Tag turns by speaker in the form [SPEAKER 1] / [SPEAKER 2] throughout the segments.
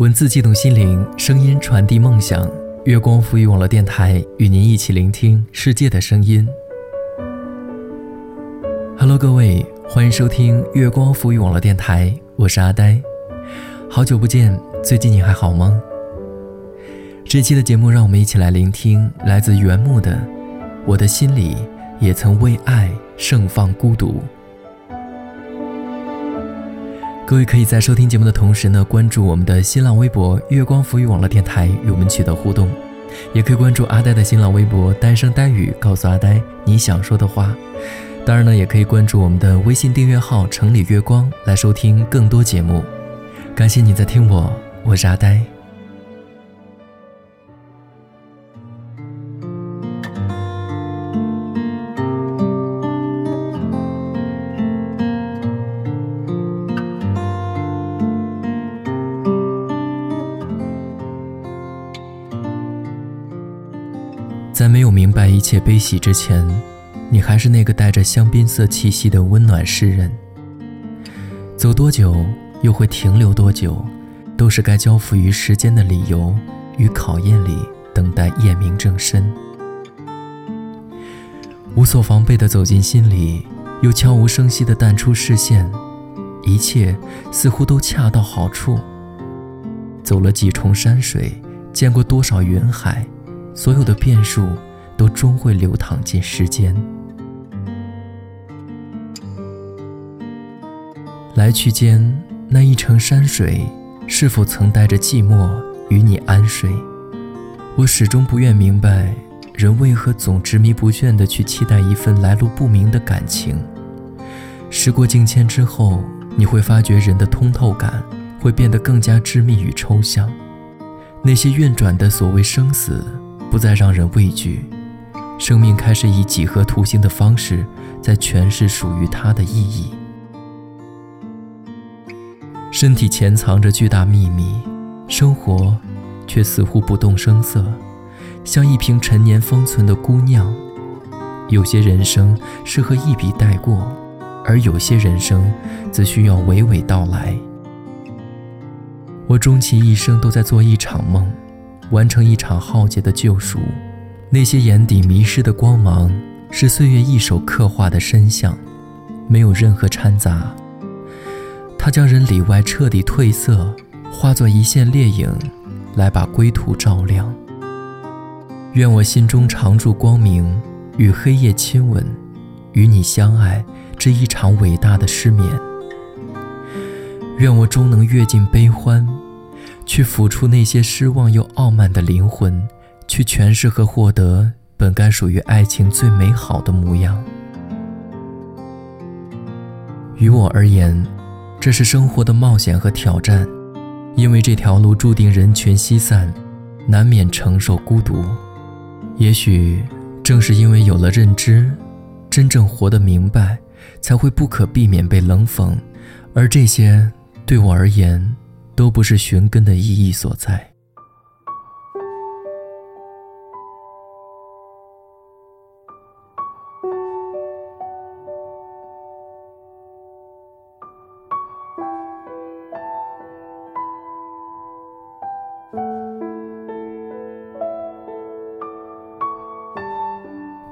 [SPEAKER 1] 文字悸动心灵，声音传递梦想。月光浮语网络电台与您一起聆听世界的声音。Hello，各位，欢迎收听月光浮语网络电台，我是阿呆。好久不见，最近你还好吗？这期的节目，让我们一起来聆听来自原木的《我的心里也曾为爱盛放孤独》。各位可以在收听节目的同时呢，关注我们的新浪微博“月光浮语网络电台”，与我们取得互动；也可以关注阿呆的新浪微博“呆声呆语”，告诉阿呆你想说的话。当然呢，也可以关注我们的微信订阅号“城里月光”来收听更多节目。感谢你在听我，我是阿呆。在没有明白一切悲喜之前，你还是那个带着香槟色气息的温暖诗人。走多久，又会停留多久，都是该交付于时间的理由与考验里，等待夜明正身。无所防备地走进心里，又悄无声息地淡出视线，一切似乎都恰到好处。走了几重山水，见过多少云海。所有的变数都终会流淌进时间。来去间那一程山水，是否曾带着寂寞与你安睡？我始终不愿明白，人为何总执迷不倦地去期待一份来路不明的感情。时过境迁之后，你会发觉人的通透感会变得更加致密与抽象。那些运转的所谓生死。不再让人畏惧，生命开始以几何图形的方式在诠释属于它的意义。身体潜藏着巨大秘密，生活却似乎不动声色，像一瓶陈年封存的姑娘。有些人生适合一笔带过，而有些人生则需要娓娓道来。我终其一生都在做一场梦。完成一场浩劫的救赎，那些眼底迷失的光芒，是岁月一手刻画的深像，没有任何掺杂。它将人里外彻底褪色，化作一线烈影，来把归途照亮。愿我心中常驻光明，与黑夜亲吻，与你相爱这一场伟大的失眠。愿我终能阅尽悲欢。去抚触那些失望又傲慢的灵魂，去诠释和获得本该属于爱情最美好的模样。于我而言，这是生活的冒险和挑战，因为这条路注定人群稀散，难免承受孤独。也许正是因为有了认知，真正活得明白，才会不可避免被冷讽，而这些对我而言。都不是寻根的意义所在。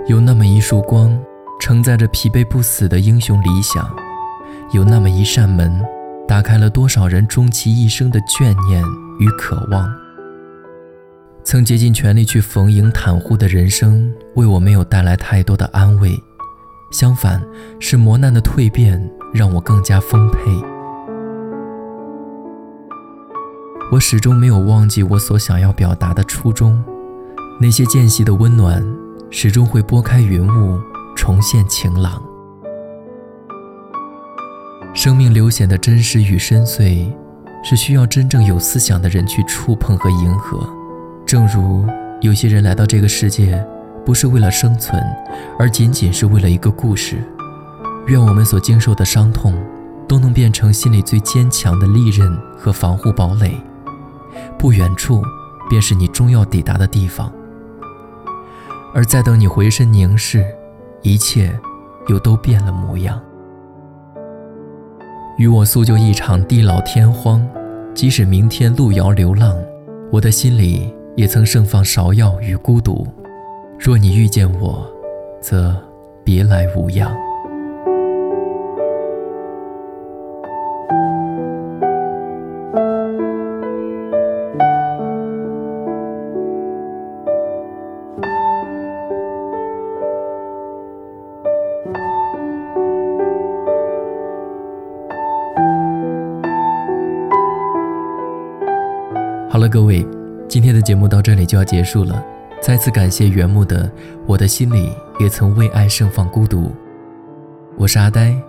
[SPEAKER 1] 有那么一束光，承载着疲惫不死的英雄理想；有那么一扇门。打开了多少人终其一生的眷念与渴望。曾竭尽全力去逢迎袒护的人生，为我没有带来太多的安慰，相反，是磨难的蜕变让我更加丰沛。我始终没有忘记我所想要表达的初衷，那些间隙的温暖，始终会拨开云雾，重现晴朗。生命流显的真实与深邃，是需要真正有思想的人去触碰和迎合。正如有些人来到这个世界，不是为了生存，而仅仅是为了一个故事。愿我们所经受的伤痛，都能变成心里最坚强的利刃和防护堡垒。不远处，便是你终要抵达的地方。而在等你回身凝视，一切又都变了模样。与我诉就一场地老天荒，即使明天路遥流浪，我的心里也曾盛放芍药与孤独。若你遇见我，则别来无恙。好了，各位，今天的节目到这里就要结束了。再次感谢原木的《我的心里也曾为爱盛放孤独》。我是阿呆，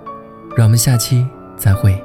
[SPEAKER 1] 让我们下期再会。